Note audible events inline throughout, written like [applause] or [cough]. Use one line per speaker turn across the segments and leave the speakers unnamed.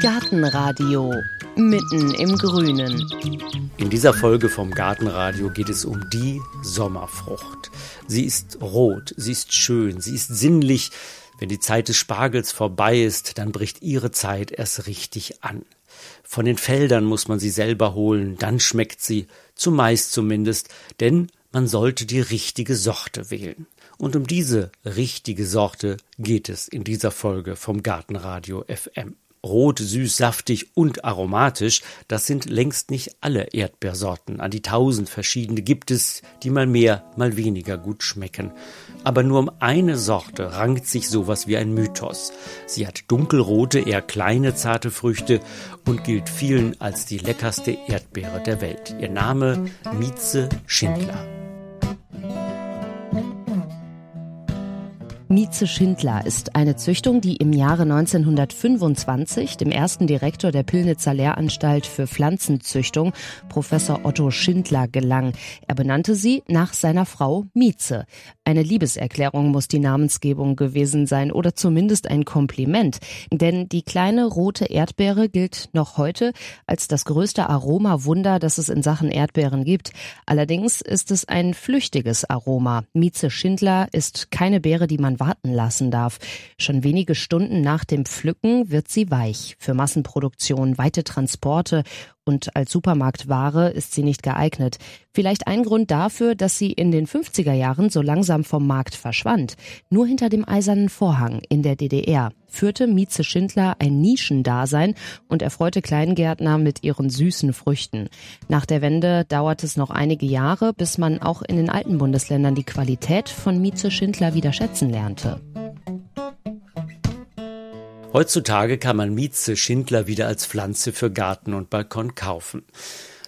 Gartenradio mitten im Grünen.
In dieser Folge vom Gartenradio geht es um die Sommerfrucht. Sie ist rot, sie ist schön, sie ist sinnlich. Wenn die Zeit des Spargels vorbei ist, dann bricht ihre Zeit erst richtig an. Von den Feldern muss man sie selber holen, dann schmeckt sie, zumeist zumindest, denn man sollte die richtige Sorte wählen. Und um diese richtige Sorte geht es in dieser Folge vom Gartenradio FM. Rot, süß, saftig und aromatisch, das sind längst nicht alle Erdbeersorten. An die tausend verschiedene gibt es, die mal mehr, mal weniger gut schmecken. Aber nur um eine Sorte rankt sich sowas wie ein Mythos. Sie hat dunkelrote, eher kleine, zarte Früchte und gilt vielen als die leckerste Erdbeere der Welt. Ihr Name Mieze Schindler.
Mieze Schindler ist eine Züchtung, die im Jahre 1925 dem ersten Direktor der Pillnitzer Lehranstalt für Pflanzenzüchtung, Professor Otto Schindler, gelang. Er benannte sie nach seiner Frau Mieze. Eine Liebeserklärung muss die Namensgebung gewesen sein oder zumindest ein Kompliment, denn die kleine rote Erdbeere gilt noch heute als das größte Aromawunder, das es in Sachen Erdbeeren gibt. Allerdings ist es ein flüchtiges Aroma. Mieze Schindler ist keine Beere, die man warten lassen darf. Schon wenige Stunden nach dem Pflücken wird sie weich. Für Massenproduktion, weite Transporte und als Supermarktware ist sie nicht geeignet. Vielleicht ein Grund dafür, dass sie in den 50er Jahren so langsam vom Markt verschwand. Nur hinter dem eisernen Vorhang in der DDR führte Mieze Schindler ein Nischendasein und erfreute Kleingärtner mit ihren süßen Früchten. Nach der Wende dauert es noch einige Jahre, bis man auch in den alten Bundesländern die Qualität von Mieze Schindler wieder schätzen lernte.
Heutzutage kann man Mieze Schindler wieder als Pflanze für Garten und Balkon kaufen.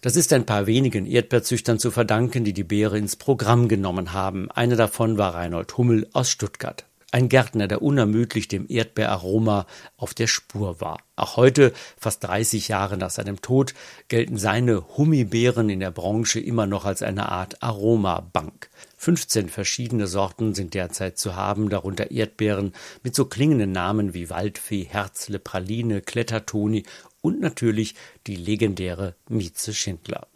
Das ist ein paar wenigen Erdbeerzüchtern zu verdanken, die die Beere ins Programm genommen haben. Einer davon war Reinhold Hummel aus Stuttgart. Ein Gärtner, der unermüdlich dem Erdbeeraroma auf der Spur war. Auch heute, fast 30 Jahre nach seinem Tod, gelten seine Hummibeeren in der Branche immer noch als eine Art Aromabank. 15 verschiedene Sorten sind derzeit zu haben, darunter Erdbeeren mit so klingenden Namen wie Waldfee, Herzle, Praline, Klettertoni und natürlich die legendäre Mieze Schindler.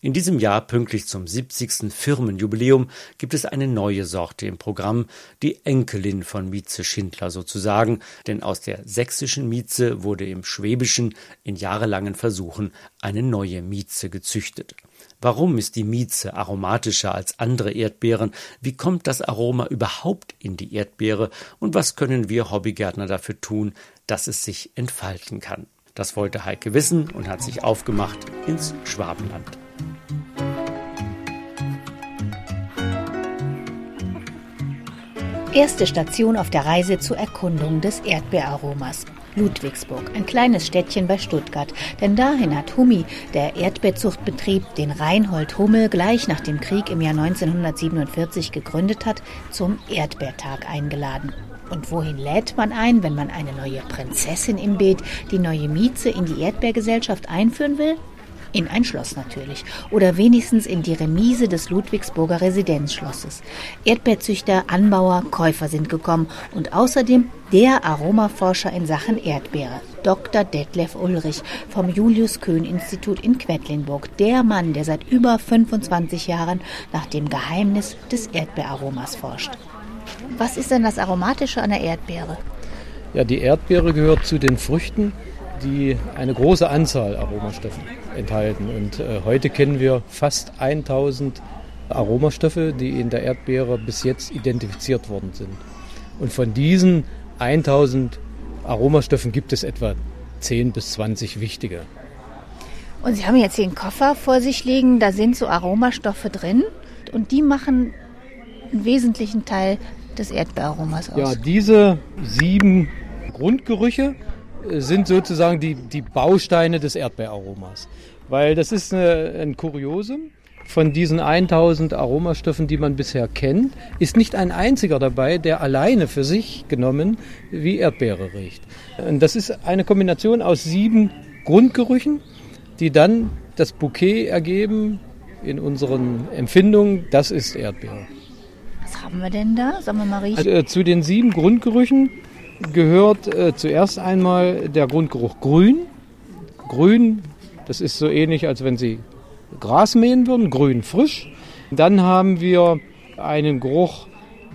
In diesem Jahr, pünktlich zum 70. Firmenjubiläum, gibt es eine neue Sorte im Programm, die Enkelin von Mieze Schindler sozusagen, denn aus der sächsischen Mieze wurde im Schwäbischen in jahrelangen Versuchen eine neue Mieze gezüchtet. Warum ist die Mieze aromatischer als andere Erdbeeren? Wie kommt das Aroma überhaupt in die Erdbeere? Und was können wir Hobbygärtner dafür tun, dass es sich entfalten kann? Das wollte Heike wissen und hat sich aufgemacht ins Schwabenland.
Erste Station auf der Reise zur Erkundung des Erdbeeraromas. Ludwigsburg, ein kleines Städtchen bei Stuttgart. Denn dahin hat Hummi, der Erdbeerzuchtbetrieb, den Reinhold Hummel gleich nach dem Krieg im Jahr 1947 gegründet hat, zum Erdbeertag eingeladen. Und wohin lädt man ein, wenn man eine neue Prinzessin im Beet, die neue Mieze in die Erdbeergesellschaft einführen will? In ein Schloss natürlich. Oder wenigstens in die Remise des Ludwigsburger Residenzschlosses. Erdbeerzüchter, Anbauer, Käufer sind gekommen und außerdem der Aromaforscher in Sachen Erdbeere, Dr. Detlef Ulrich vom Julius-Köhn-Institut in Quedlinburg. Der Mann, der seit über 25 Jahren nach dem Geheimnis des Erdbeeraromas forscht. Was ist denn das Aromatische an der Erdbeere?
Ja, die Erdbeere gehört zu den Früchten, die eine große Anzahl Aromastoffe enthalten. Und äh, heute kennen wir fast 1000 Aromastoffe, die in der Erdbeere bis jetzt identifiziert worden sind. Und von diesen 1000 Aromastoffen gibt es etwa 10 bis 20 wichtige.
Und Sie haben jetzt hier einen Koffer vor sich liegen, da sind so Aromastoffe drin und die machen einen wesentlichen Teil des Erdbeeraromas aus.
Ja, diese sieben Grundgerüche sind sozusagen die, die Bausteine des Erdbeeraromas. Weil das ist eine, ein Kuriosum. Von diesen 1000 Aromastoffen, die man bisher kennt, ist nicht ein einziger dabei, der alleine für sich genommen wie Erdbeere riecht. Und das ist eine Kombination aus sieben Grundgerüchen, die dann das Bouquet ergeben in unseren Empfindungen. Das ist Erdbeere.
Haben wir denn da? Sagen wir mal riechen.
Also, äh, zu den sieben Grundgerüchen gehört äh, zuerst einmal der Grundgeruch grün. Grün, das ist so ähnlich, als wenn Sie Gras mähen würden, grün frisch. Dann haben wir einen Geruch,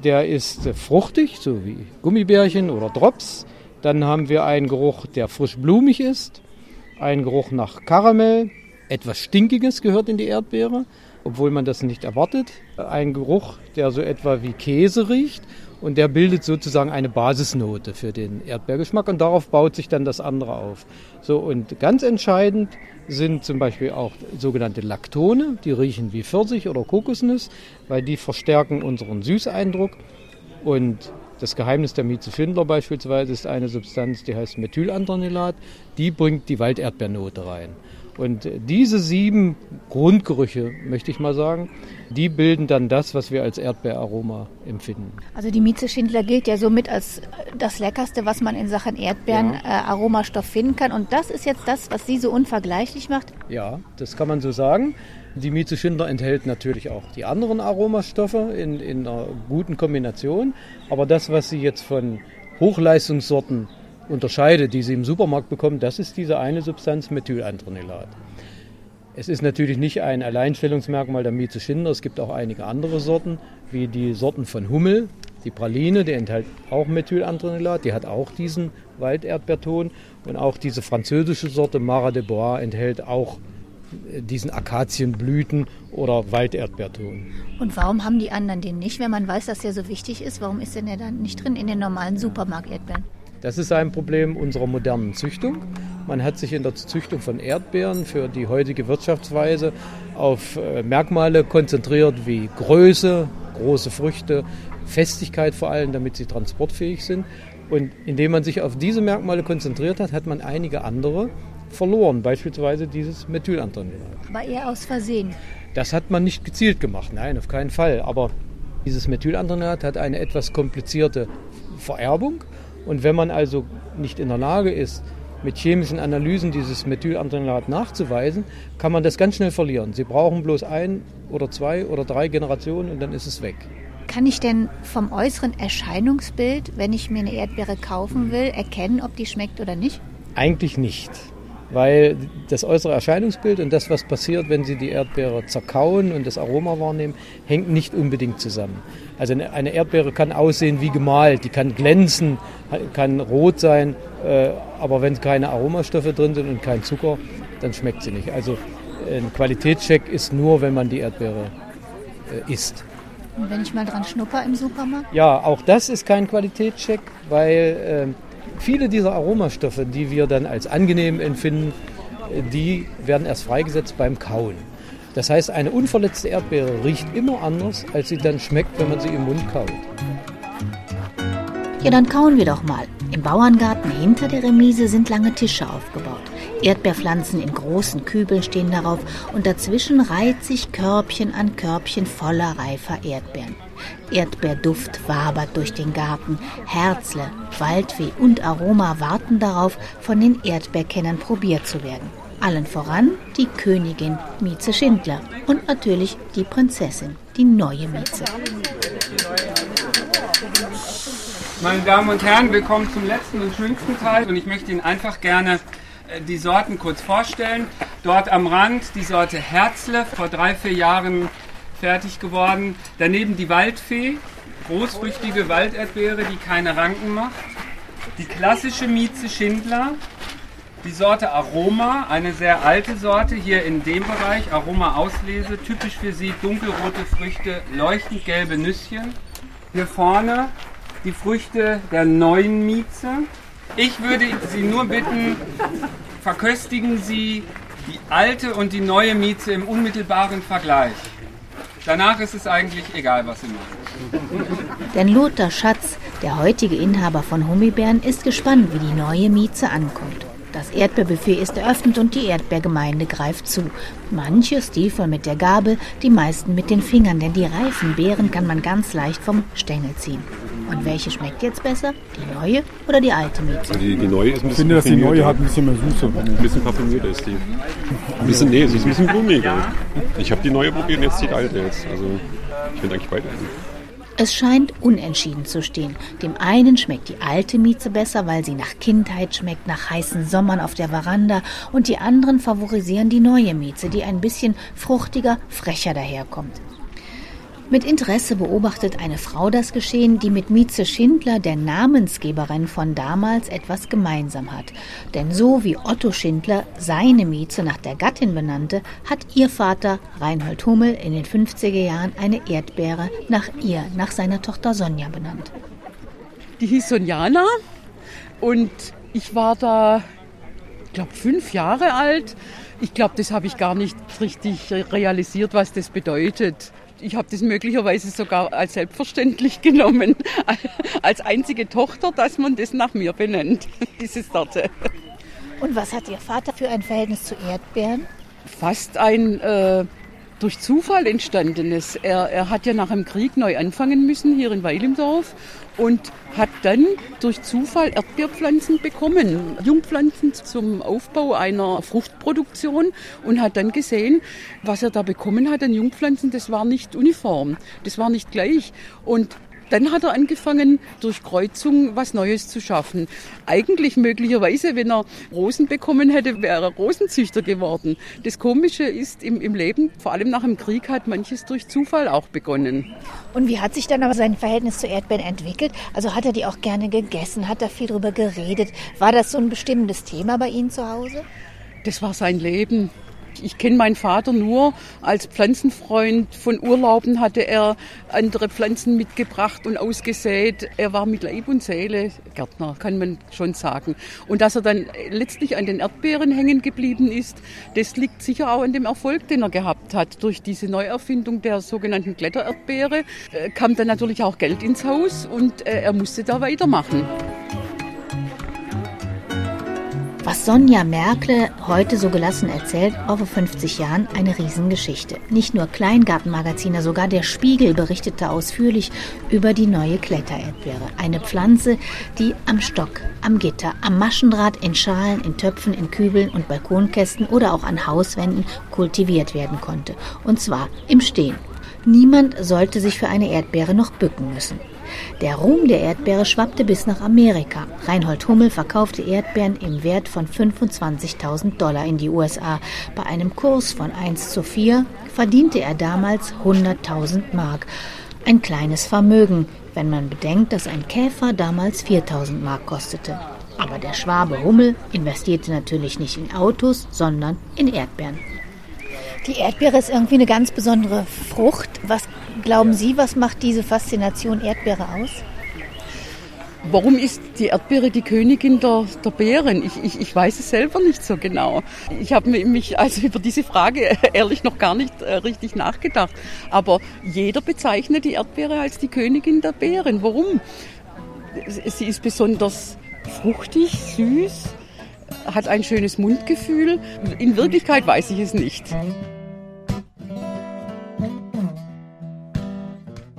der ist fruchtig, so wie Gummibärchen oder Drops. Dann haben wir einen Geruch, der frisch blumig ist. Ein Geruch nach Karamell. Etwas Stinkiges gehört in die Erdbeere, obwohl man das nicht erwartet. Ein Geruch, der so etwa wie Käse riecht und der bildet sozusagen eine Basisnote für den Erdbeergeschmack und darauf baut sich dann das andere auf. So und ganz entscheidend sind zum Beispiel auch sogenannte Laktone, die riechen wie Pfirsich oder Kokosnuss, weil die verstärken unseren Süßeindruck und das Geheimnis der Mieze Schindler beispielsweise ist eine Substanz, die heißt Methylandronilat, die bringt die Walderdbeernote rein. Und diese sieben Grundgerüche, möchte ich mal sagen, die bilden dann das, was wir als Erdbeeraroma empfinden.
Also die Mieze Schindler gilt ja somit als das Leckerste, was man in Sachen Erdbeeren-Aromastoff ja. äh, finden kann. Und das ist jetzt das, was sie so unvergleichlich macht?
Ja, das kann man so sagen. Die Mieze Schindler enthält natürlich auch die anderen Aromastoffe in, in einer guten Kombination. Aber das, was sie jetzt von Hochleistungssorten unterscheidet, die Sie im Supermarkt bekommen, das ist diese eine Substanz Methylandronilat. Es ist natürlich nicht ein Alleinstellungsmerkmal der Mieze Schinder. Es gibt auch einige andere Sorten, wie die Sorten von Hummel. Die Praline, die enthält auch Methylandronilat, die hat auch diesen Walderdbeerton. Und auch diese französische Sorte Mara de Bois enthält auch äh, diesen Akazienblüten oder Walderdbeerton.
Und warum haben die anderen den nicht, wenn man weiß, dass der so wichtig ist? Warum ist denn der dann nicht drin in den normalen Supermarkt-Erdbeeren?
Das ist ein Problem unserer modernen Züchtung. Man hat sich in der Züchtung von Erdbeeren für die heutige Wirtschaftsweise auf äh, Merkmale konzentriert wie Größe, große Früchte, Festigkeit vor allem, damit sie transportfähig sind. Und indem man sich auf diese Merkmale konzentriert hat, hat man einige andere verloren, beispielsweise dieses Methylandronilat.
Aber eher aus Versehen.
Das hat man nicht gezielt gemacht, nein, auf keinen Fall. Aber dieses Methylandronilat hat eine etwas komplizierte Vererbung und wenn man also nicht in der Lage ist, mit chemischen Analysen dieses Methylandrenolat nachzuweisen, kann man das ganz schnell verlieren. Sie brauchen bloß ein oder zwei oder drei Generationen und dann ist es weg.
Kann ich denn vom äußeren Erscheinungsbild, wenn ich mir eine Erdbeere kaufen will, erkennen, ob die schmeckt oder nicht?
Eigentlich nicht weil das äußere Erscheinungsbild und das, was passiert, wenn Sie die Erdbeere zerkauen und das Aroma wahrnehmen, hängt nicht unbedingt zusammen. Also eine Erdbeere kann aussehen wie gemalt, die kann glänzen, kann rot sein, äh, aber wenn keine Aromastoffe drin sind und kein Zucker, dann schmeckt sie nicht. Also ein Qualitätscheck ist nur, wenn man die Erdbeere äh, isst.
Und wenn ich mal dran schnupper im Supermarkt?
Ja, auch das ist kein Qualitätscheck, weil ähm, Viele dieser Aromastoffe, die wir dann als angenehm empfinden, die werden erst freigesetzt beim Kauen. Das heißt, eine unverletzte Erdbeere riecht immer anders, als sie dann schmeckt, wenn man sie im Mund kaut.
Ja, dann kauen wir doch mal. Im Bauerngarten hinter der Remise sind lange Tische aufgebaut. Erdbeerpflanzen in großen Kübeln stehen darauf und dazwischen reiht sich Körbchen an Körbchen voller reifer Erdbeeren. Erdbeerduft wabert durch den Garten. Herzle, Waldfee und Aroma warten darauf, von den Erdbeerkennern probiert zu werden. Allen voran die Königin Mieze Schindler und natürlich die Prinzessin, die neue Mieze.
Meine Damen und Herren, willkommen zum letzten und schönsten Teil und ich möchte Ihnen einfach gerne äh, die Sorten kurz vorstellen. Dort am Rand die Sorte Herzle, vor drei, vier Jahren fertig geworden. Daneben die Waldfee, großfrüchtige Walderdbeere, die keine Ranken macht. Die klassische Mieze Schindler, die Sorte Aroma, eine sehr alte Sorte hier in dem Bereich, Aroma Auslese, typisch für sie dunkelrote Früchte, leuchtend gelbe Nüsschen. Hier vorne die Früchte der neuen Mieze. Ich würde Sie nur bitten, verköstigen Sie die alte und die neue Mieze im unmittelbaren Vergleich. Danach ist es eigentlich egal, was sie machen.
Denn Lothar Schatz, der heutige Inhaber von Hummibären, ist gespannt, wie die neue Mieze ankommt. Das Erdbeerbuffet ist eröffnet und die Erdbeergemeinde greift zu. Manche stiefeln mit der Gabel, die meisten mit den Fingern, denn die reifen Beeren kann man ganz leicht vom Stängel ziehen. Und welche schmeckt jetzt besser? Die neue oder die alte Mieze?
Die, die neue ist ein bisschen
Ich finde, dass die neue hat ein bisschen mehr Süße.
Ein bisschen parfümierter ist die. Ein bisschen, nee, sie ist ein bisschen blumiger. Ich habe die neue probiert und jetzt die alte jetzt. Also ich finde eigentlich beide.
Es scheint unentschieden zu stehen. Dem einen schmeckt die alte Mieze besser, weil sie nach Kindheit schmeckt, nach heißen Sommern auf der Veranda, und die anderen favorisieren die neue Mieze, die ein bisschen fruchtiger, frecher daherkommt. Mit Interesse beobachtet eine Frau das Geschehen, die mit Mieze Schindler, der Namensgeberin von damals, etwas gemeinsam hat. Denn so wie Otto Schindler seine Mieze nach der Gattin benannte, hat ihr Vater Reinhold Hummel in den 50er Jahren eine Erdbeere nach ihr, nach seiner Tochter Sonja benannt.
Die hieß Sonjana und ich war da, ich glaube, fünf Jahre alt. Ich glaube, das habe ich gar nicht richtig realisiert, was das bedeutet ich habe das möglicherweise sogar als selbstverständlich [laughs] genommen, als einzige Tochter, dass man das nach mir benennt, [laughs] diese Sorte.
Und was hat Ihr Vater für ein Verhältnis zu Erdbeeren?
Fast ein äh, durch Zufall entstandenes. Er, er hat ja nach dem Krieg neu anfangen müssen hier in Weil im Dorf und hat dann durch Zufall Erdbeerpflanzen bekommen, Jungpflanzen zum Aufbau einer Fruchtproduktion und hat dann gesehen, was er da bekommen hat an Jungpflanzen, das war nicht uniform, das war nicht gleich und dann hat er angefangen, durch Kreuzung was Neues zu schaffen. Eigentlich möglicherweise, wenn er Rosen bekommen hätte, wäre er Rosenzüchter geworden. Das Komische ist, im, im Leben, vor allem nach dem Krieg, hat manches durch Zufall auch begonnen.
Und wie hat sich dann aber sein Verhältnis zu Erdbeeren entwickelt? Also hat er die auch gerne gegessen? Hat er viel darüber geredet? War das so ein bestimmendes Thema bei Ihnen zu Hause?
Das war sein Leben. Ich kenne meinen Vater nur als Pflanzenfreund. Von Urlauben hatte er andere Pflanzen mitgebracht und ausgesät. Er war mit Leib und Seele Gärtner, kann man schon sagen. Und dass er dann letztlich an den Erdbeeren hängen geblieben ist, das liegt sicher auch an dem Erfolg, den er gehabt hat. Durch diese Neuerfindung der sogenannten Klettererdbeere äh, kam dann natürlich auch Geld ins Haus und äh, er musste da weitermachen.
Sonja Merkle heute so gelassen erzählt, auch vor 50 Jahren eine Riesengeschichte. Nicht nur Kleingartenmagazine, sogar der Spiegel berichtete ausführlich über die neue Klettererdbeere. Eine Pflanze, die am Stock, am Gitter, am Maschendraht, in Schalen, in Töpfen, in Kübeln und Balkonkästen oder auch an Hauswänden kultiviert werden konnte. Und zwar im Stehen. Niemand sollte sich für eine Erdbeere noch bücken müssen. Der Ruhm der Erdbeere schwappte bis nach Amerika. Reinhold Hummel verkaufte Erdbeeren im Wert von 25.000 Dollar in die USA. Bei einem Kurs von 1 zu 4 verdiente er damals 100.000 Mark. Ein kleines Vermögen, wenn man bedenkt, dass ein Käfer damals 4.000 Mark kostete. Aber der Schwabe Hummel investierte natürlich nicht in Autos, sondern in Erdbeeren. Die Erdbeere ist irgendwie eine ganz besondere Frucht. Was glauben Sie, was macht diese Faszination Erdbeere aus?
Warum ist die Erdbeere die Königin der, der Beeren? Ich, ich, ich weiß es selber nicht so genau. Ich habe mich also [laughs] über diese Frage ehrlich noch gar nicht äh, richtig nachgedacht. Aber jeder bezeichnet die Erdbeere als die Königin der Beeren. Warum? Sie ist besonders fruchtig, süß, hat ein schönes Mundgefühl. In Wirklichkeit weiß ich es nicht.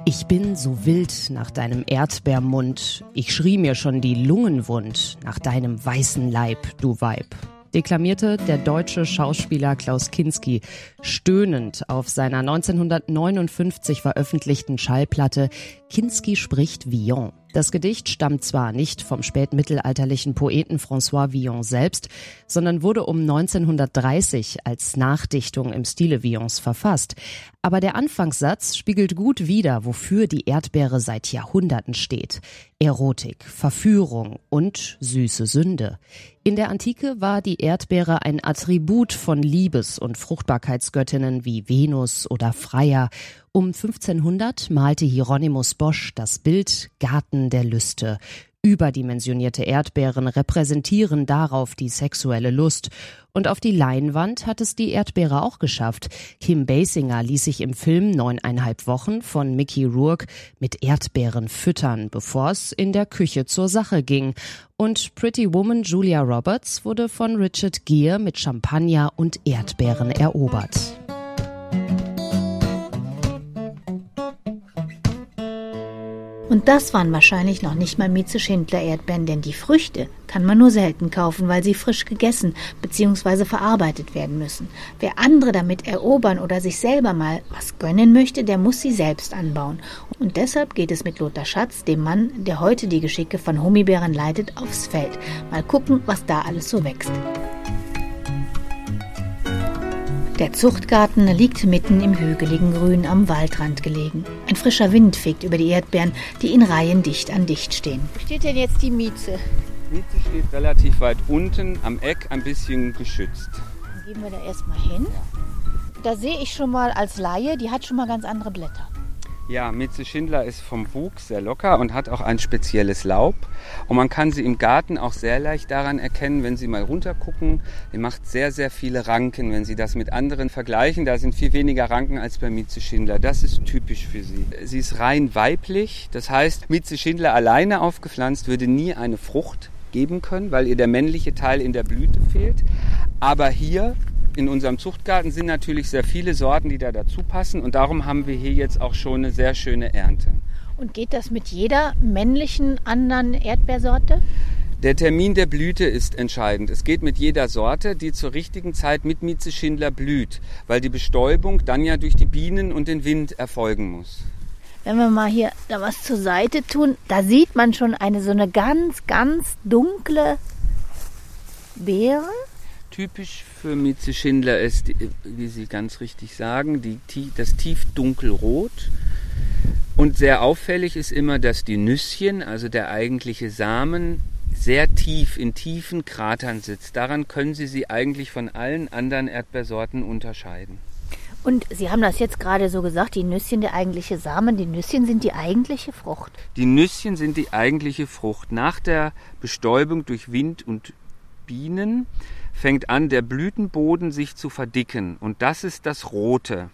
Ich bin so wild nach deinem Erdbeermund, ich schrie mir schon die Lungen wund nach deinem weißen Leib, du Weib deklamierte der deutsche Schauspieler Klaus Kinski stöhnend auf seiner 1959 veröffentlichten Schallplatte Kinski spricht Villon. Das Gedicht stammt zwar nicht vom spätmittelalterlichen Poeten François Villon selbst, sondern wurde um 1930 als Nachdichtung im Stile Villons verfasst. Aber der Anfangssatz spiegelt gut wider, wofür die Erdbeere seit Jahrhunderten steht. Erotik, Verführung und süße Sünde. In der Antike war die Erdbeere ein Attribut von Liebes- und Fruchtbarkeitsgöttinnen wie Venus oder Freya. Um 1500 malte Hieronymus Bosch das Bild Garten der Lüste. Überdimensionierte Erdbeeren repräsentieren darauf die sexuelle Lust. Und auf die Leinwand hat es die Erdbeere auch geschafft. Kim Basinger ließ sich im Film Neuneinhalb Wochen von Mickey Rourke mit Erdbeeren füttern, bevor es in der Küche zur Sache ging. Und Pretty Woman Julia Roberts wurde von Richard Gere mit Champagner und Erdbeeren erobert.
Und das waren wahrscheinlich noch nicht mal Mieze Schindler Erdbeeren, denn die Früchte kann man nur selten kaufen, weil sie frisch gegessen bzw. verarbeitet werden müssen. Wer andere damit erobern oder sich selber mal was gönnen möchte, der muss sie selbst anbauen. Und deshalb geht es mit Lothar Schatz, dem Mann, der heute die Geschicke von Hummibeeren leitet, aufs Feld. Mal gucken, was da alles so wächst. Der Zuchtgarten liegt mitten im hügeligen Grün am Waldrand gelegen. Ein frischer Wind fegt über die Erdbeeren, die in Reihen dicht an dicht stehen. Wo steht denn jetzt die Mieze?
Die Mieze steht relativ weit unten am Eck, ein bisschen geschützt.
Dann gehen wir da erstmal hin. Da sehe ich schon mal als Laie, die hat schon mal ganz andere Blätter.
Ja, Mitze Schindler ist vom Wuchs sehr locker und hat auch ein spezielles Laub. Und man kann sie im Garten auch sehr leicht daran erkennen, wenn Sie mal runtergucken. Sie macht sehr, sehr viele Ranken, wenn Sie das mit anderen vergleichen. Da sind viel weniger Ranken als bei Mitze Schindler. Das ist typisch für sie. Sie ist rein weiblich. Das heißt, Mitze Schindler alleine aufgepflanzt würde nie eine Frucht geben können, weil ihr der männliche Teil in der Blüte fehlt. Aber hier in unserem Zuchtgarten sind natürlich sehr viele Sorten, die da dazu passen und darum haben wir hier jetzt auch schon eine sehr schöne Ernte.
Und geht das mit jeder männlichen anderen Erdbeersorte?
Der Termin der Blüte ist entscheidend. Es geht mit jeder Sorte, die zur richtigen Zeit mit Mieze Schindler blüht, weil die Bestäubung dann ja durch die Bienen und den Wind erfolgen muss.
Wenn wir mal hier da was zur Seite tun, da sieht man schon eine so eine ganz, ganz dunkle Beere.
Typisch für Mieze Schindler ist, wie Sie ganz richtig sagen, die, das tief dunkelrot. Und sehr auffällig ist immer, dass die Nüsschen, also der eigentliche Samen, sehr tief in tiefen Kratern sitzt. Daran können Sie sie eigentlich von allen anderen Erdbeersorten unterscheiden.
Und Sie haben das jetzt gerade so gesagt, die Nüsschen der eigentliche Samen, die Nüsschen sind die eigentliche Frucht.
Die Nüsschen sind die eigentliche Frucht. Nach der Bestäubung durch Wind und Bienen fängt an, der Blütenboden sich zu verdicken. Und das ist das Rote.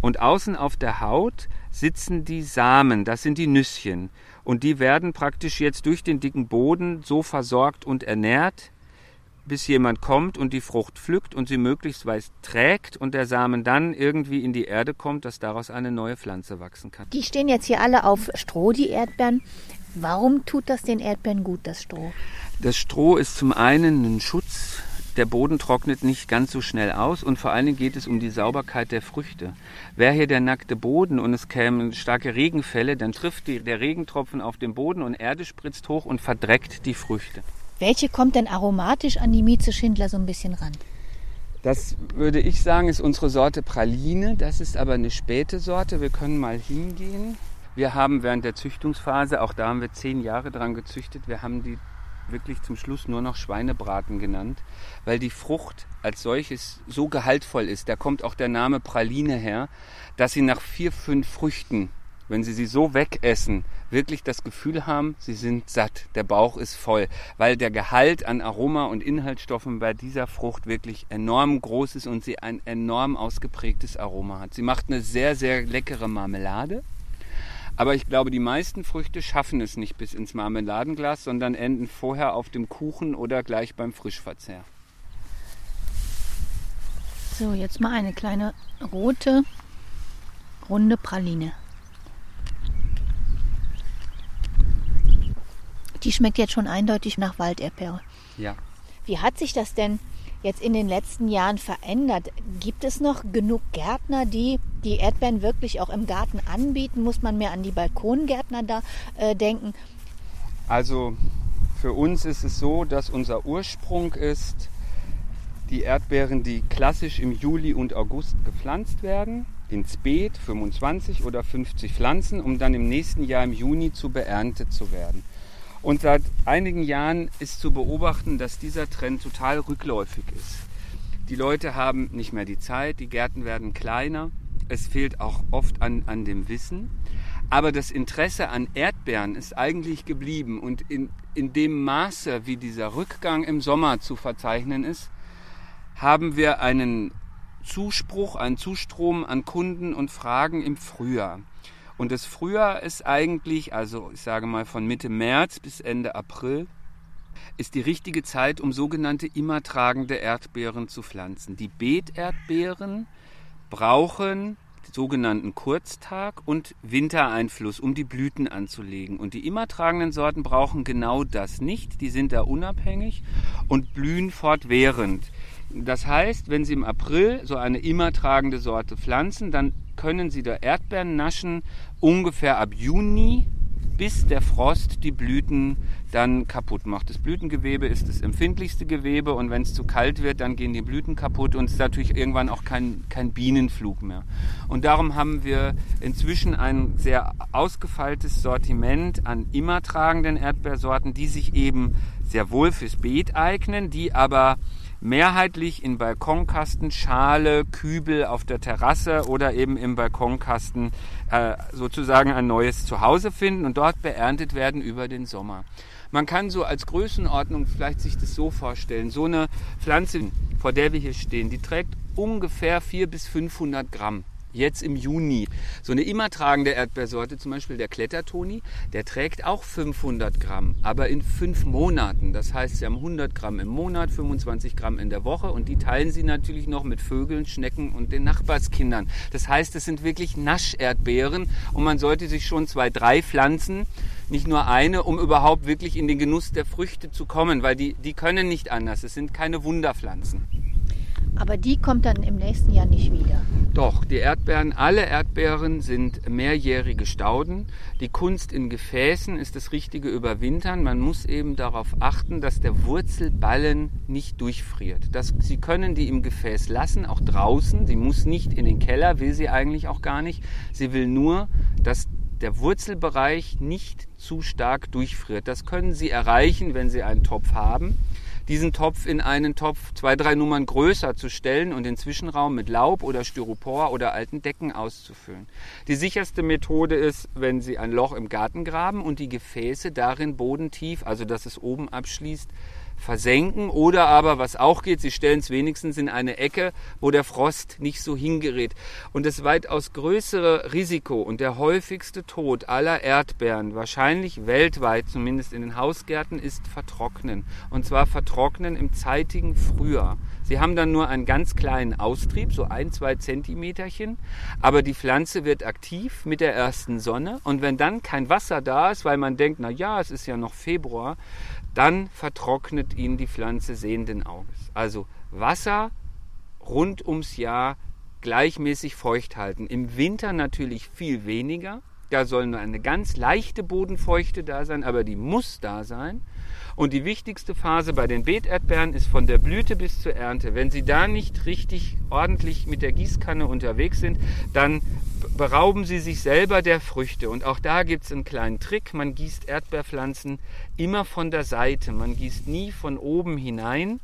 Und außen auf der Haut sitzen die Samen, das sind die Nüsschen. Und die werden praktisch jetzt durch den dicken Boden so versorgt und ernährt, bis jemand kommt und die Frucht pflückt und sie möglichst weiß trägt und der Samen dann irgendwie in die Erde kommt, dass daraus eine neue Pflanze wachsen kann.
Die stehen jetzt hier alle auf Stroh, die Erdbeeren. Warum tut das den Erdbeeren gut, das Stroh?
Das Stroh ist zum einen ein Schutz der Boden trocknet nicht ganz so schnell aus und vor allen Dingen geht es um die Sauberkeit der Früchte. Wäre hier der nackte Boden und es kämen starke Regenfälle, dann trifft die, der Regentropfen auf den Boden und Erde spritzt hoch und verdreckt die Früchte.
Welche kommt denn aromatisch an die Mieze Schindler so ein bisschen ran?
Das würde ich sagen, ist unsere Sorte Praline. Das ist aber eine späte Sorte. Wir können mal hingehen. Wir haben während der Züchtungsphase, auch da haben wir zehn Jahre dran gezüchtet, wir haben die wirklich zum Schluss nur noch Schweinebraten genannt, weil die Frucht als solches so gehaltvoll ist. Da kommt auch der Name Praline her, dass sie nach vier, fünf Früchten, wenn sie sie so wegessen, wirklich das Gefühl haben, sie sind satt, der Bauch ist voll, weil der Gehalt an Aroma und Inhaltsstoffen bei dieser Frucht wirklich enorm groß ist und sie ein enorm ausgeprägtes Aroma hat. Sie macht eine sehr, sehr leckere Marmelade aber ich glaube, die meisten Früchte schaffen es nicht bis ins Marmeladenglas, sondern enden vorher auf dem Kuchen oder gleich beim Frischverzehr.
So, jetzt mal eine kleine rote, runde Praline. Die schmeckt jetzt schon eindeutig nach Walderdbeere.
Ja.
Wie hat sich das denn jetzt in den letzten Jahren verändert? Gibt es noch genug Gärtner, die die Erdbeeren wirklich auch im Garten anbieten? Muss man mehr an die Balkongärtner da äh, denken?
Also für uns ist es so, dass unser Ursprung ist, die Erdbeeren, die klassisch im Juli und August gepflanzt werden, ins Beet 25 oder 50 Pflanzen, um dann im nächsten Jahr im Juni zu beerntet zu werden. Und seit einigen Jahren ist zu beobachten, dass dieser Trend total rückläufig ist. Die Leute haben nicht mehr die Zeit, die Gärten werden kleiner, es fehlt auch oft an, an dem Wissen. Aber das Interesse an Erdbeeren ist eigentlich geblieben und in, in dem Maße, wie dieser Rückgang im Sommer zu verzeichnen ist, haben wir einen Zuspruch, einen Zustrom an Kunden und Fragen im Frühjahr. Und das Frühjahr ist eigentlich, also ich sage mal von Mitte März bis Ende April, ist die richtige Zeit, um sogenannte immertragende Erdbeeren zu pflanzen. Die Beeterdbeeren brauchen sogenannten Kurztag und Wintereinfluss, um die Blüten anzulegen. Und die immertragenden Sorten brauchen genau das nicht. Die sind da unabhängig und blühen fortwährend. Das heißt, wenn Sie im April so eine immertragende Sorte pflanzen, dann können Sie da Erdbeeren naschen, ungefähr ab Juni bis der Frost die Blüten dann kaputt macht. Das Blütengewebe ist das empfindlichste Gewebe und wenn es zu kalt wird, dann gehen die Blüten kaputt und es ist natürlich irgendwann auch kein, kein Bienenflug mehr. Und darum haben wir inzwischen ein sehr ausgefeiltes Sortiment an immer tragenden Erdbeersorten, die sich eben sehr wohl fürs Beet eignen, die aber mehrheitlich in Balkonkasten, Schale, Kübel auf der Terrasse oder eben im Balkonkasten äh, sozusagen ein neues Zuhause finden und dort beerntet werden über den Sommer. Man kann so als Größenordnung vielleicht sich das so vorstellen. So eine Pflanze, vor der wir hier stehen, die trägt ungefähr 400 bis 500 Gramm jetzt im Juni. So eine immer tragende Erdbeersorte, zum Beispiel der Klettertoni, der trägt auch 500 Gramm, aber in fünf Monaten. Das heißt, sie haben 100 Gramm im Monat, 25 Gramm in der Woche und die teilen sie natürlich noch mit Vögeln, Schnecken und den Nachbarskindern. Das heißt, es sind wirklich Nascherdbeeren und man sollte sich schon zwei, drei pflanzen, nicht nur eine, um überhaupt wirklich in den Genuss der Früchte zu kommen, weil die, die können nicht anders. Es sind keine Wunderpflanzen.
Aber die kommt dann im nächsten Jahr nicht wieder.
Doch, die Erdbeeren, alle Erdbeeren sind mehrjährige Stauden. Die Kunst in Gefäßen ist das richtige Überwintern. Man muss eben darauf achten, dass der Wurzelballen nicht durchfriert. Das, sie können die im Gefäß lassen, auch draußen. Sie muss nicht in den Keller, will sie eigentlich auch gar nicht. Sie will nur, dass der Wurzelbereich nicht zu stark durchfriert. Das können Sie erreichen, wenn Sie einen Topf haben diesen Topf in einen Topf zwei, drei Nummern größer zu stellen und den Zwischenraum mit Laub oder Styropor oder alten Decken auszufüllen. Die sicherste Methode ist, wenn Sie ein Loch im Garten graben und die Gefäße darin bodentief, also dass es oben abschließt, versenken oder aber, was auch geht, sie stellen es wenigstens in eine Ecke, wo der Frost nicht so hingerät. Und das weitaus größere Risiko und der häufigste Tod aller Erdbeeren, wahrscheinlich weltweit, zumindest in den Hausgärten, ist Vertrocknen. Und zwar Vertrocknen im zeitigen Frühjahr. Sie haben dann nur einen ganz kleinen Austrieb, so ein, zwei Zentimeterchen, aber die Pflanze wird aktiv mit der ersten Sonne und wenn dann kein Wasser da ist, weil man denkt, na ja, es ist ja noch Februar, dann vertrocknet ihn die Pflanze sehenden Auges. Also Wasser rund ums Jahr gleichmäßig feucht halten. Im Winter natürlich viel weniger. Da soll nur eine ganz leichte Bodenfeuchte da sein, aber die muss da sein. Und die wichtigste Phase bei den Beeterdbeeren ist von der Blüte bis zur Ernte. Wenn Sie da nicht richtig ordentlich mit der Gießkanne unterwegs sind, dann berauben Sie sich selber der Früchte. Und auch da gibt es einen kleinen Trick. Man gießt Erdbeerpflanzen immer von der Seite. Man gießt nie von oben hinein,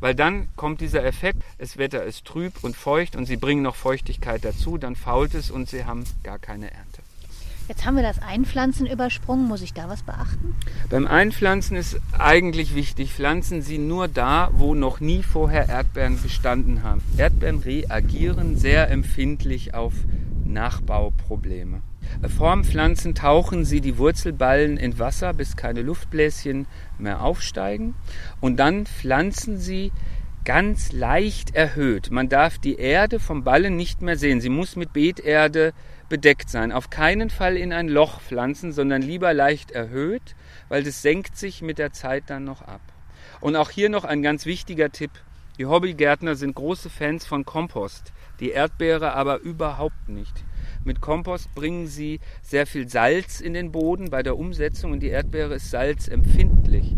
weil dann kommt dieser Effekt, das Wetter ist trüb und feucht und Sie bringen noch Feuchtigkeit dazu, dann fault es und Sie haben gar keine Ernte.
Jetzt haben wir das Einpflanzen übersprungen. Muss ich da was beachten?
Beim Einpflanzen ist eigentlich wichtig, pflanzen Sie nur da, wo noch nie vorher Erdbeeren bestanden haben. Erdbeeren reagieren sehr empfindlich auf Nachbauprobleme. Vorm Pflanzen tauchen Sie die Wurzelballen in Wasser, bis keine Luftbläschen mehr aufsteigen. Und dann pflanzen Sie ganz leicht erhöht. Man darf die Erde vom Ballen nicht mehr sehen. Sie muss mit Beeterde bedeckt sein. Auf keinen Fall in ein Loch pflanzen, sondern lieber leicht erhöht, weil das senkt sich mit der Zeit dann noch ab. Und auch hier noch ein ganz wichtiger Tipp. Die Hobbygärtner sind große Fans von Kompost, die Erdbeere aber überhaupt nicht. Mit Kompost bringen sie sehr viel Salz in den Boden bei der Umsetzung und die Erdbeere ist salzempfindlich.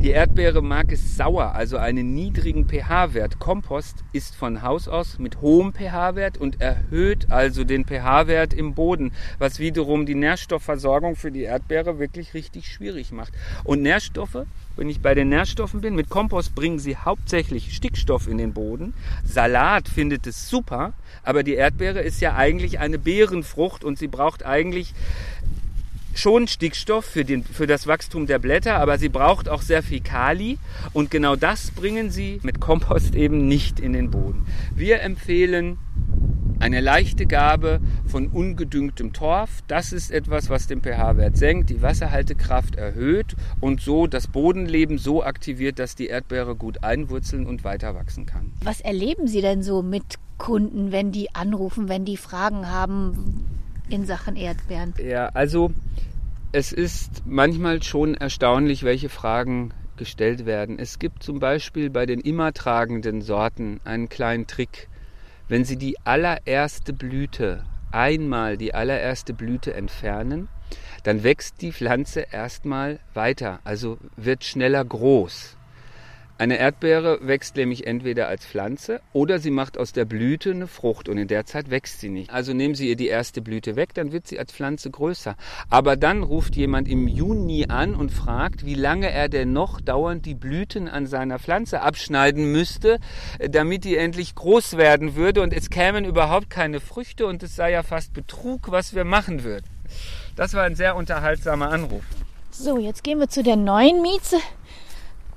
Die Erdbeere mag es sauer, also einen niedrigen pH-Wert. Kompost ist von Haus aus mit hohem pH-Wert und erhöht also den pH-Wert im Boden, was wiederum die Nährstoffversorgung für die Erdbeere wirklich richtig schwierig macht. Und Nährstoffe, wenn ich bei den Nährstoffen bin, mit Kompost bringen sie hauptsächlich Stickstoff in den Boden. Salat findet es super, aber die Erdbeere ist ja eigentlich eine Beerenfrucht und sie braucht eigentlich schon Stickstoff für, den, für das Wachstum der Blätter, aber sie braucht auch sehr viel Kali und genau das bringen sie mit Kompost eben nicht in den Boden. Wir empfehlen eine leichte Gabe von ungedüngtem Torf. Das ist etwas, was den pH-Wert senkt, die Wasserhaltekraft erhöht und so das Bodenleben so aktiviert, dass die Erdbeere gut einwurzeln und weiter wachsen kann.
Was erleben Sie denn so mit Kunden, wenn die anrufen, wenn die Fragen haben in Sachen Erdbeeren?
Ja, also es ist manchmal schon erstaunlich, welche Fragen gestellt werden. Es gibt zum Beispiel bei den immer tragenden Sorten einen kleinen Trick. Wenn Sie die allererste Blüte einmal die allererste Blüte entfernen, dann wächst die Pflanze erstmal weiter, also wird schneller groß. Eine Erdbeere wächst nämlich entweder als Pflanze oder sie macht aus der Blüte eine Frucht und in der Zeit wächst sie nicht. Also nehmen Sie ihr die erste Blüte weg, dann wird sie als Pflanze größer. Aber dann ruft jemand im Juni an und fragt, wie lange er denn noch dauernd die Blüten an seiner Pflanze abschneiden müsste, damit die endlich groß werden würde und es kämen überhaupt keine Früchte und es sei ja fast Betrug, was wir machen würden. Das war ein sehr unterhaltsamer Anruf.
So, jetzt gehen wir zu der neuen Mieze.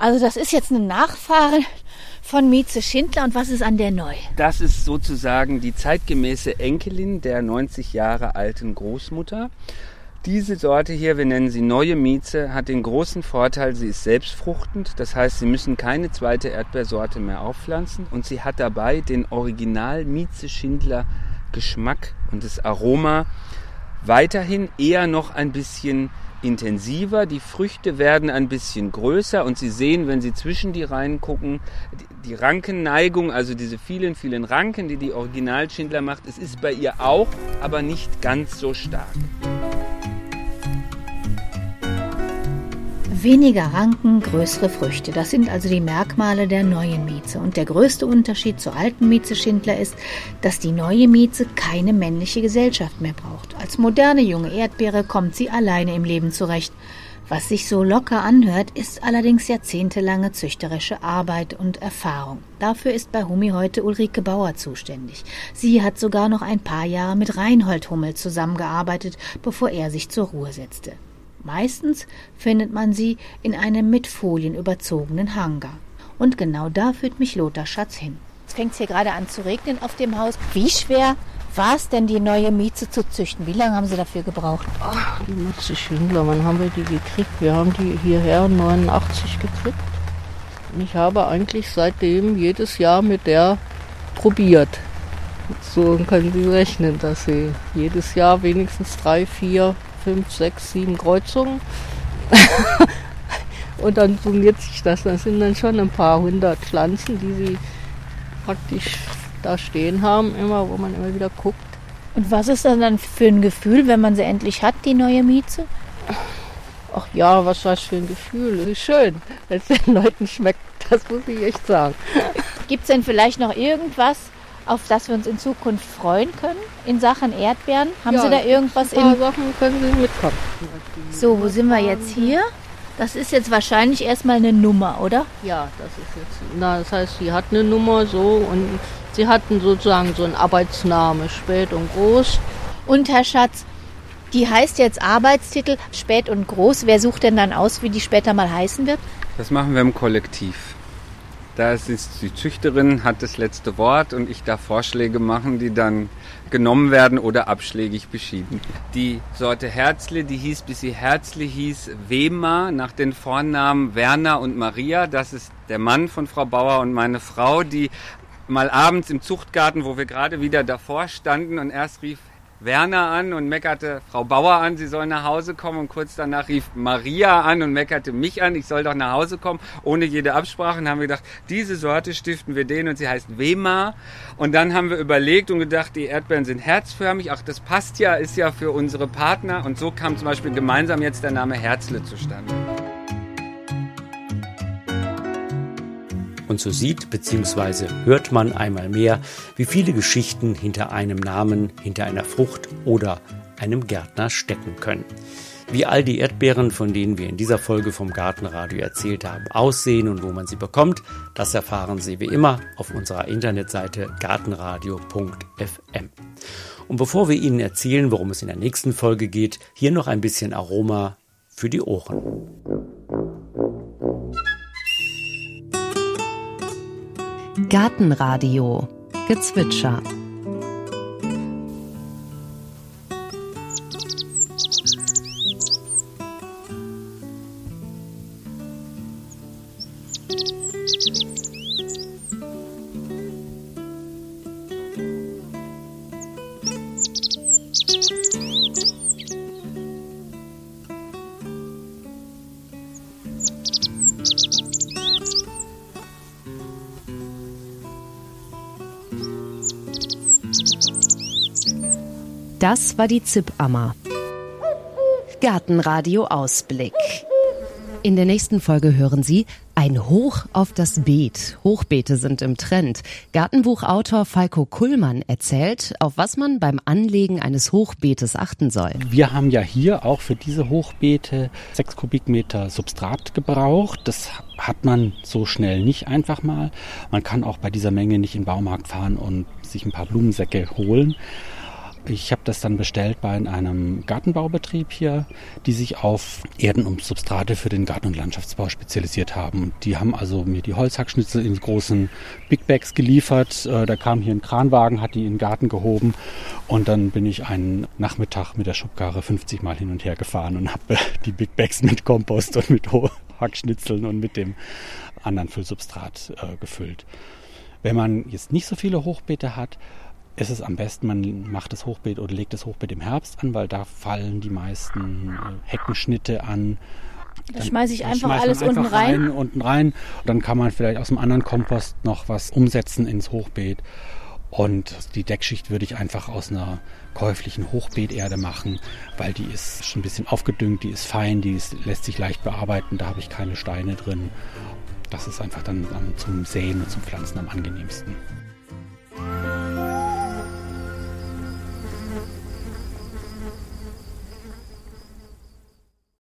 Also das ist jetzt eine Nachfahre von Mieze Schindler und was ist an der neu?
Das ist sozusagen die zeitgemäße Enkelin der 90 Jahre alten Großmutter. Diese Sorte hier, wir nennen sie neue Mieze, hat den großen Vorteil, sie ist selbstfruchtend. Das heißt, Sie müssen keine zweite Erdbeersorte mehr aufpflanzen und sie hat dabei den Original Mieze Schindler Geschmack und das Aroma weiterhin eher noch ein bisschen intensiver, die Früchte werden ein bisschen größer und Sie sehen, wenn Sie zwischen die Reihen gucken, die Rankenneigung, also diese vielen, vielen Ranken, die die Originalschindler macht, es ist bei ihr auch, aber nicht ganz so stark.
Weniger Ranken, größere Früchte. Das sind also die Merkmale der neuen Mieze. Und der größte Unterschied zur alten Mieze Schindler ist, dass die neue Mieze keine männliche Gesellschaft mehr braucht. Als moderne junge Erdbeere kommt sie alleine im Leben zurecht. Was sich so locker anhört, ist allerdings jahrzehntelange züchterische Arbeit und Erfahrung. Dafür ist bei Humi heute Ulrike Bauer zuständig. Sie hat sogar noch ein paar Jahre mit Reinhold Hummel zusammengearbeitet, bevor er sich zur Ruhe setzte. Meistens findet man sie in einem mit Folien überzogenen Hangar. Und genau da führt mich Lothar Schatz hin. Jetzt fängt es hier gerade an zu regnen auf dem Haus. Wie schwer war es denn, die neue Mieze zu züchten? Wie lange haben Sie dafür gebraucht?
Ach, die Mieze Schindler, wann haben wir die gekriegt? Wir haben die hierher 89 gekriegt. Und ich habe eigentlich seitdem jedes Jahr mit der probiert. So können Sie rechnen, dass Sie jedes Jahr wenigstens drei, vier fünf, sechs, sieben Kreuzungen. [laughs] und dann summiert sich das. Das sind dann schon ein paar hundert Pflanzen, die sie praktisch da stehen haben, immer, wo man immer wieder guckt.
Und was ist das dann für ein Gefühl, wenn man sie endlich hat, die neue Mieze?
Ach ja, was war das für ein Gefühl? Es ist schön, wenn es den Leuten schmeckt. Das muss ich echt sagen.
Gibt es denn vielleicht noch irgendwas, auf das wir uns in Zukunft freuen können in Sachen Erdbeeren? Haben
ja,
Sie da irgendwas
ein paar Sachen können Sie mitkommen.
So, wo sind wir jetzt hier? Das ist jetzt wahrscheinlich erstmal eine Nummer, oder?
Ja, das ist jetzt. Na, das heißt, sie hat eine Nummer so und sie hatten sozusagen so einen Arbeitsname, spät und groß.
Und Herr Schatz, die heißt jetzt Arbeitstitel spät und groß. Wer sucht denn dann aus, wie die später mal heißen wird?
Das machen wir im Kollektiv. Da ist die Züchterin, hat das letzte Wort und ich darf Vorschläge machen, die dann genommen werden oder abschlägig beschieden. Die Sorte Herzle, die hieß, bis sie Herzle hieß, Wema, nach den Vornamen Werner und Maria. Das ist der Mann von Frau Bauer und meine Frau, die mal abends im Zuchtgarten, wo wir gerade wieder davor standen und erst rief Werner an und meckerte Frau Bauer an, sie soll nach Hause kommen. Und kurz danach rief Maria an und meckerte mich an, ich soll doch nach Hause kommen, ohne jede Absprache. Und haben wir gedacht, diese Sorte stiften wir denen und sie heißt Wema. Und dann haben wir überlegt und gedacht, die Erdbeeren sind herzförmig. Ach, das passt ja, ist ja für unsere Partner. Und so kam zum Beispiel gemeinsam jetzt der Name Herzle zustande.
Und so sieht bzw. hört man einmal mehr, wie viele Geschichten hinter einem Namen, hinter einer Frucht oder einem Gärtner stecken können. Wie all die Erdbeeren, von denen wir in dieser Folge vom Gartenradio erzählt haben, aussehen und wo man sie bekommt, das erfahren Sie wie immer auf unserer Internetseite gartenradio.fm. Und bevor wir Ihnen erzählen, worum es in der nächsten Folge geht, hier noch ein bisschen Aroma für die Ohren.
Gartenradio. Gezwitscher. Das war die Zipammer. Gartenradio Ausblick. In der nächsten Folge hören Sie ein Hoch auf das Beet. Hochbeete sind im Trend. Gartenbuchautor Falco Kullmann erzählt, auf was man beim Anlegen eines Hochbeetes achten soll.
Wir haben ja hier auch für diese Hochbeete sechs Kubikmeter Substrat gebraucht. Das hat man so schnell nicht einfach mal. Man kann auch bei dieser Menge nicht in den Baumarkt fahren und sich ein paar Blumensäcke holen. Ich habe das dann bestellt bei einem Gartenbaubetrieb hier, die sich auf Erden und Substrate für den Garten- und Landschaftsbau spezialisiert haben. Die haben also mir die Holzhackschnitzel in großen Big Bags geliefert. Äh, da kam hier ein Kranwagen, hat die in den Garten gehoben und dann bin ich einen Nachmittag mit der Schubkarre 50 Mal hin und her gefahren und habe die Big Bags mit Kompost und mit Hackschnitzeln und mit dem anderen Füllsubstrat äh, gefüllt. Wenn man jetzt nicht so viele Hochbeete hat, ist es am besten, man macht das Hochbeet oder legt das Hochbeet im Herbst an, weil da fallen die meisten äh, Heckenschnitte an.
Da schmeiße ich einfach alles einfach unten rein. rein.
Unten rein. Dann kann man vielleicht aus dem anderen Kompost noch was umsetzen ins Hochbeet. Und die Deckschicht würde ich einfach aus einer käuflichen Hochbeeterde machen, weil die ist schon ein bisschen aufgedüngt, die ist fein, die ist, lässt sich leicht bearbeiten, da habe ich keine Steine drin. Das ist einfach dann zum Säen und zum Pflanzen am angenehmsten.